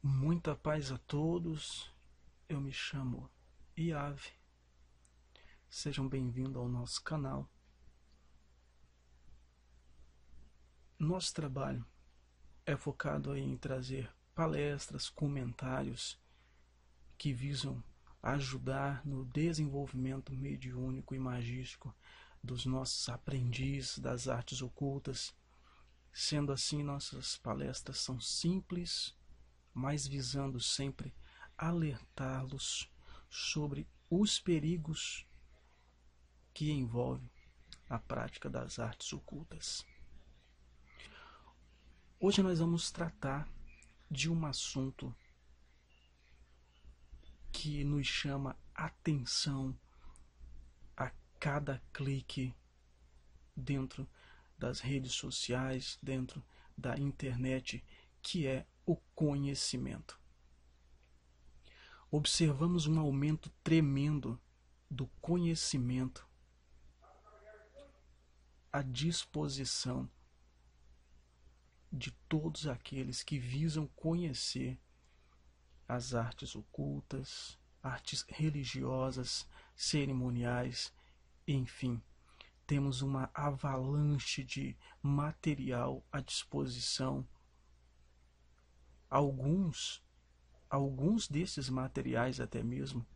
Muita paz a todos. Eu me chamo Iave. Sejam bem-vindos ao nosso canal. Nosso trabalho é focado em trazer palestras, comentários que visam ajudar no desenvolvimento mediúnico e magístico dos nossos aprendizes das artes ocultas. Sendo assim, nossas palestras são simples, mas visando sempre alertá-los sobre os perigos que envolvem a prática das artes ocultas. Hoje nós vamos tratar de um assunto que nos chama atenção a cada clique dentro das redes sociais, dentro da internet, que é o conhecimento. Observamos um aumento tremendo do conhecimento à disposição de todos aqueles que visam conhecer as artes ocultas, artes religiosas, cerimoniais, enfim, temos uma avalanche de material à disposição. Alguns, alguns desses materiais até mesmo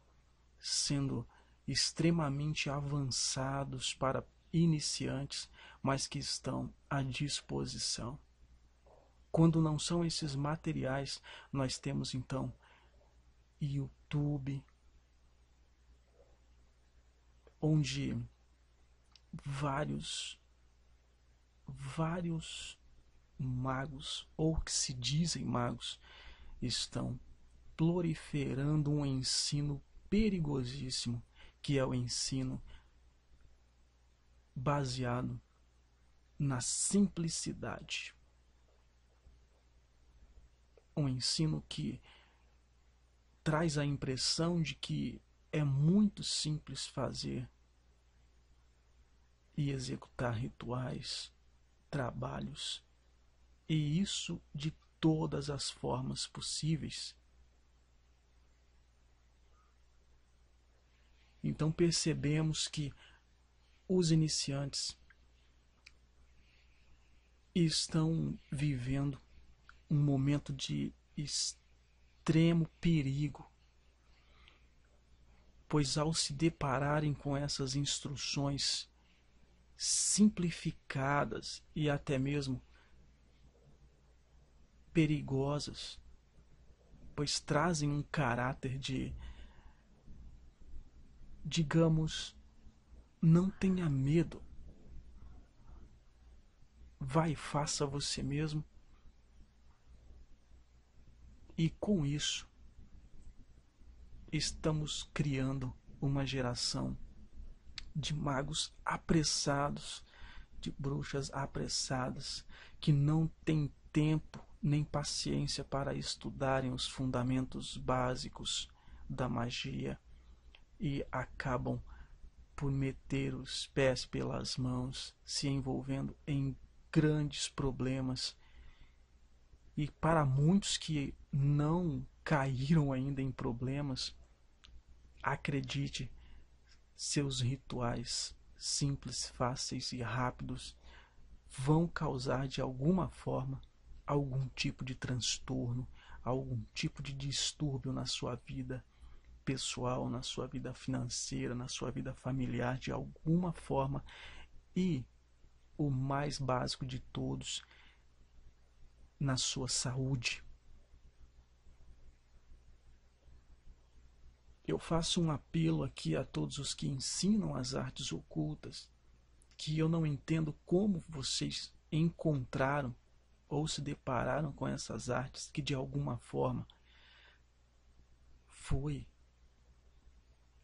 sendo extremamente avançados para iniciantes, mas que estão à disposição. Quando não são esses materiais, nós temos então YouTube, onde vários vários magos ou que se dizem magos estão proliferando um ensino perigosíssimo, que é o ensino baseado na simplicidade. Um ensino que traz a impressão de que é muito simples fazer e executar rituais, trabalhos, e isso de todas as formas possíveis. Então percebemos que os iniciantes estão vivendo um momento de extremo perigo, pois ao se depararem com essas instruções simplificadas e até mesmo perigosas, pois trazem um caráter de, digamos, não tenha medo. Vai, faça você mesmo e com isso, estamos criando uma geração de magos apressados, de bruxas apressadas, que não têm tempo nem paciência para estudarem os fundamentos básicos da magia e acabam por meter os pés pelas mãos, se envolvendo em grandes problemas. E para muitos que não caíram ainda em problemas, acredite, seus rituais simples, fáceis e rápidos vão causar de alguma forma algum tipo de transtorno, algum tipo de distúrbio na sua vida pessoal, na sua vida financeira, na sua vida familiar, de alguma forma. E o mais básico de todos na sua saúde. Eu faço um apelo aqui a todos os que ensinam as artes ocultas, que eu não entendo como vocês encontraram ou se depararam com essas artes que de alguma forma foi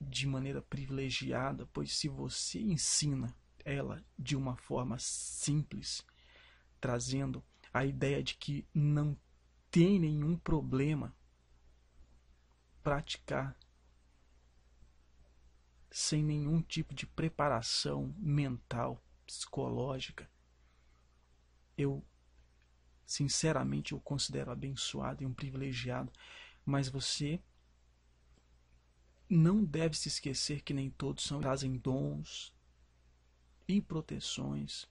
de maneira privilegiada, pois se você ensina ela de uma forma simples, trazendo a ideia de que não tem nenhum problema praticar sem nenhum tipo de preparação mental, psicológica. Eu Sinceramente, eu considero abençoado e um privilegiado, mas você não deve se esquecer que nem todos são trazem dons e proteções,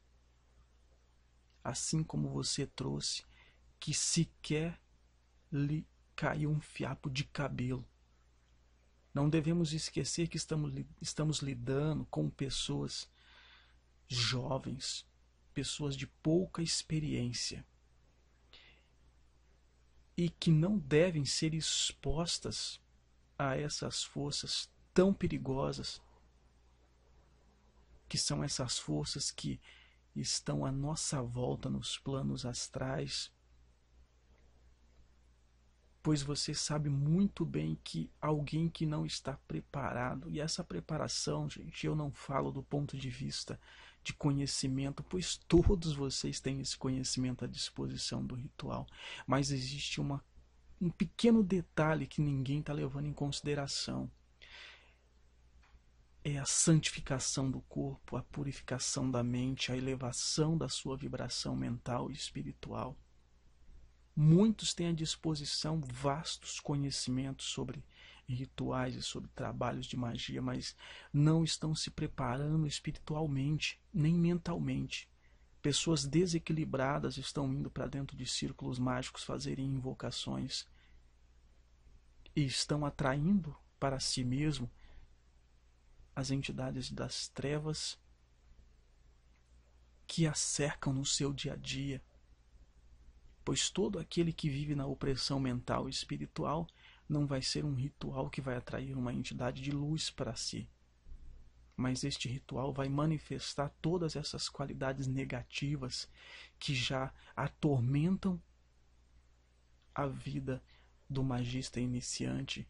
assim como você trouxe que sequer lhe caiu um fiapo de cabelo. Não devemos esquecer que estamos, estamos lidando com pessoas jovens, pessoas de pouca experiência e que não devem ser expostas a essas forças tão perigosas, que são essas forças que estão à nossa volta nos planos astrais. Pois você sabe muito bem que alguém que não está preparado, e essa preparação, gente, eu não falo do ponto de vista de conhecimento, pois todos vocês têm esse conhecimento à disposição do ritual, mas existe uma um pequeno detalhe que ninguém está levando em consideração. É a santificação do corpo, a purificação da mente, a elevação da sua vibração mental e espiritual. Muitos têm à disposição vastos conhecimentos sobre rituais e sobre trabalhos de magia, mas não estão se preparando espiritualmente nem mentalmente. Pessoas desequilibradas estão indo para dentro de círculos mágicos fazerem invocações e estão atraindo para si mesmo as entidades das trevas que a cercam no seu dia a dia. Pois todo aquele que vive na opressão mental e espiritual não vai ser um ritual que vai atrair uma entidade de luz para si mas este ritual vai manifestar todas essas qualidades negativas que já atormentam a vida do magista iniciante.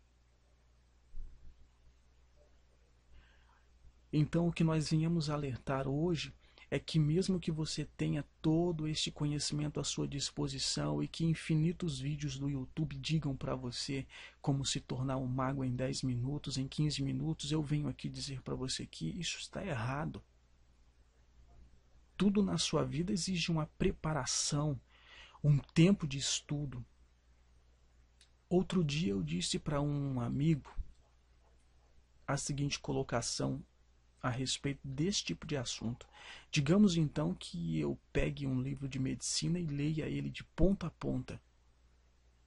Então, o que nós viemos alertar hoje é que, mesmo que você tenha todo este conhecimento à sua disposição e que infinitos vídeos do YouTube digam para você como se tornar um mago em 10 minutos, em 15 minutos, eu venho aqui dizer para você que isso está errado. Tudo na sua vida exige uma preparação, um tempo de estudo. Outro dia eu disse para um amigo a seguinte colocação a respeito desse tipo de assunto. Digamos então que eu pegue um livro de medicina e leia ele de ponta a ponta.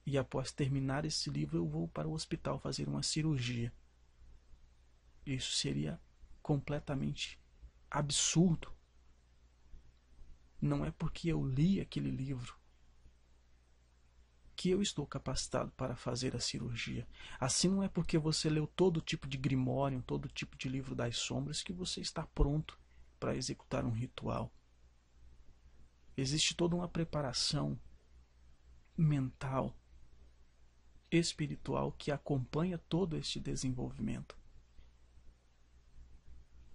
E após terminar esse livro, eu vou para o hospital fazer uma cirurgia. Isso seria completamente absurdo. Não é porque eu li aquele livro que eu estou capacitado para fazer a cirurgia. Assim não é porque você leu todo tipo de grimório, todo tipo de livro das sombras que você está pronto para executar um ritual. Existe toda uma preparação mental, espiritual que acompanha todo este desenvolvimento.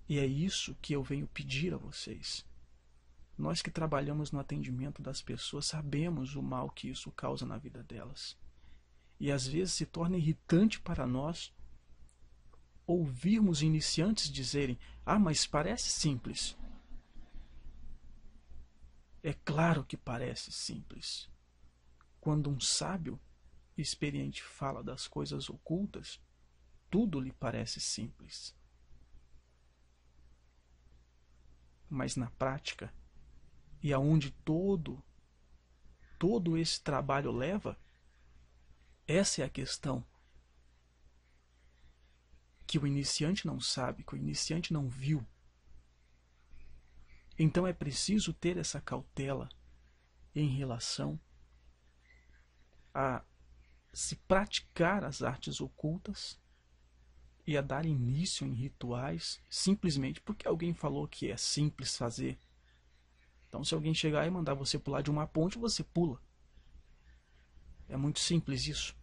E é isso que eu venho pedir a vocês. Nós que trabalhamos no atendimento das pessoas sabemos o mal que isso causa na vida delas. E às vezes se torna irritante para nós ouvirmos iniciantes dizerem: Ah, mas parece simples. É claro que parece simples. Quando um sábio experiente fala das coisas ocultas, tudo lhe parece simples. Mas na prática, e aonde todo todo esse trabalho leva, essa é a questão que o iniciante não sabe, que o iniciante não viu. Então é preciso ter essa cautela em relação a se praticar as artes ocultas e a dar início em rituais simplesmente porque alguém falou que é simples fazer então, se alguém chegar e mandar você pular de uma ponte, você pula. É muito simples isso.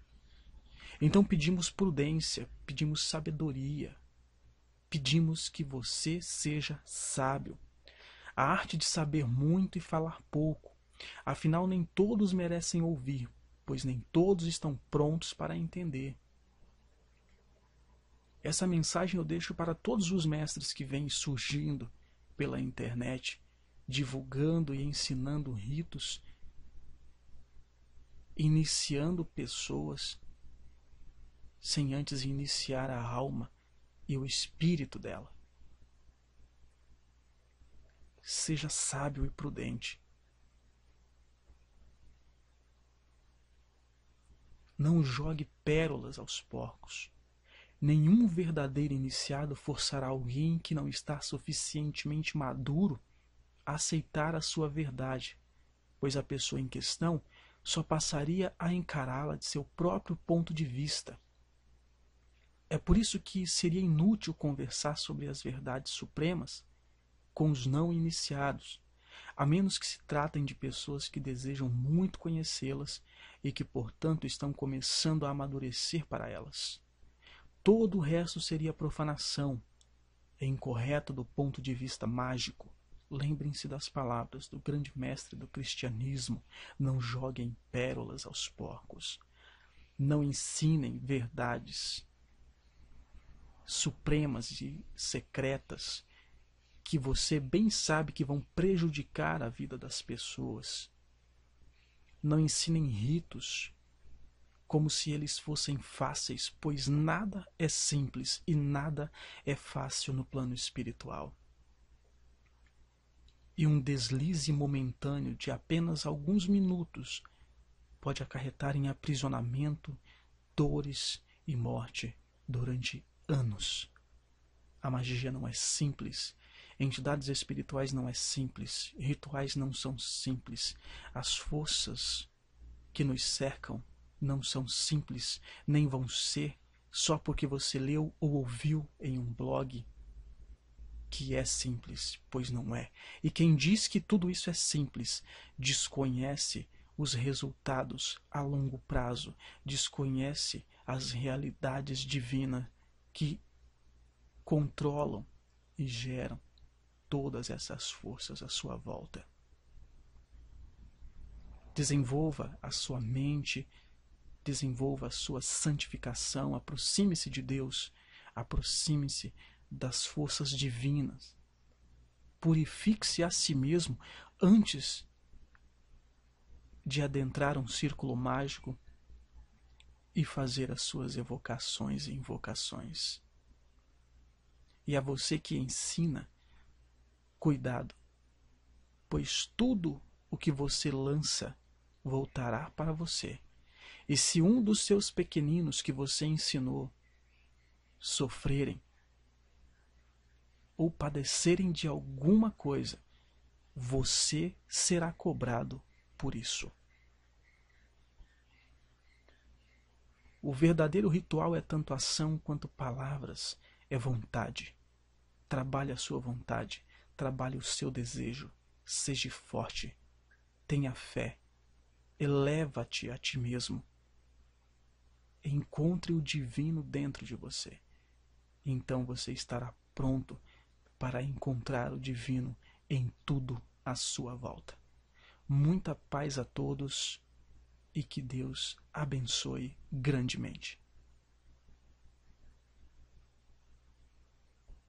Então, pedimos prudência, pedimos sabedoria, pedimos que você seja sábio. A arte de saber muito e falar pouco. Afinal, nem todos merecem ouvir, pois nem todos estão prontos para entender. Essa mensagem eu deixo para todos os mestres que vêm surgindo pela internet divulgando e ensinando ritos iniciando pessoas sem antes iniciar a alma e o espírito dela. Seja sábio e prudente. Não jogue pérolas aos porcos. Nenhum verdadeiro iniciado forçará alguém que não está suficientemente maduro aceitar a sua verdade, pois a pessoa em questão só passaria a encará-la de seu próprio ponto de vista. É por isso que seria inútil conversar sobre as verdades supremas com os não iniciados, a menos que se tratem de pessoas que desejam muito conhecê-las e que, portanto, estão começando a amadurecer para elas. Todo o resto seria profanação, é incorreto do ponto de vista mágico. Lembrem-se das palavras do grande mestre do cristianismo: não joguem pérolas aos porcos, não ensinem verdades supremas e secretas que você bem sabe que vão prejudicar a vida das pessoas. Não ensinem ritos como se eles fossem fáceis, pois nada é simples e nada é fácil no plano espiritual. E um deslize momentâneo de apenas alguns minutos pode acarretar em aprisionamento, dores e morte durante anos. A magia não é simples. Entidades espirituais não é simples, rituais não são simples, as forças que nos cercam não são simples, nem vão ser só porque você leu ou ouviu em um blog que é simples, pois não é. E quem diz que tudo isso é simples desconhece os resultados a longo prazo, desconhece as realidades divinas que controlam e geram todas essas forças à sua volta. Desenvolva a sua mente, desenvolva a sua santificação, aproxime-se de Deus, aproxime-se das forças divinas. Purifique-se a si mesmo antes de adentrar um círculo mágico e fazer as suas evocações e invocações. E a você que ensina, Cuidado, pois tudo o que você lança voltará para você. E se um dos seus pequeninos que você ensinou sofrerem ou padecerem de alguma coisa, você será cobrado por isso. O verdadeiro ritual é tanto ação quanto palavras, é vontade. Trabalhe a sua vontade Trabalhe o seu desejo. Seja forte. Tenha fé. Eleva-te a ti mesmo. Encontre o divino dentro de você. Então você estará pronto para encontrar o divino em tudo à sua volta. Muita paz a todos e que Deus abençoe grandemente.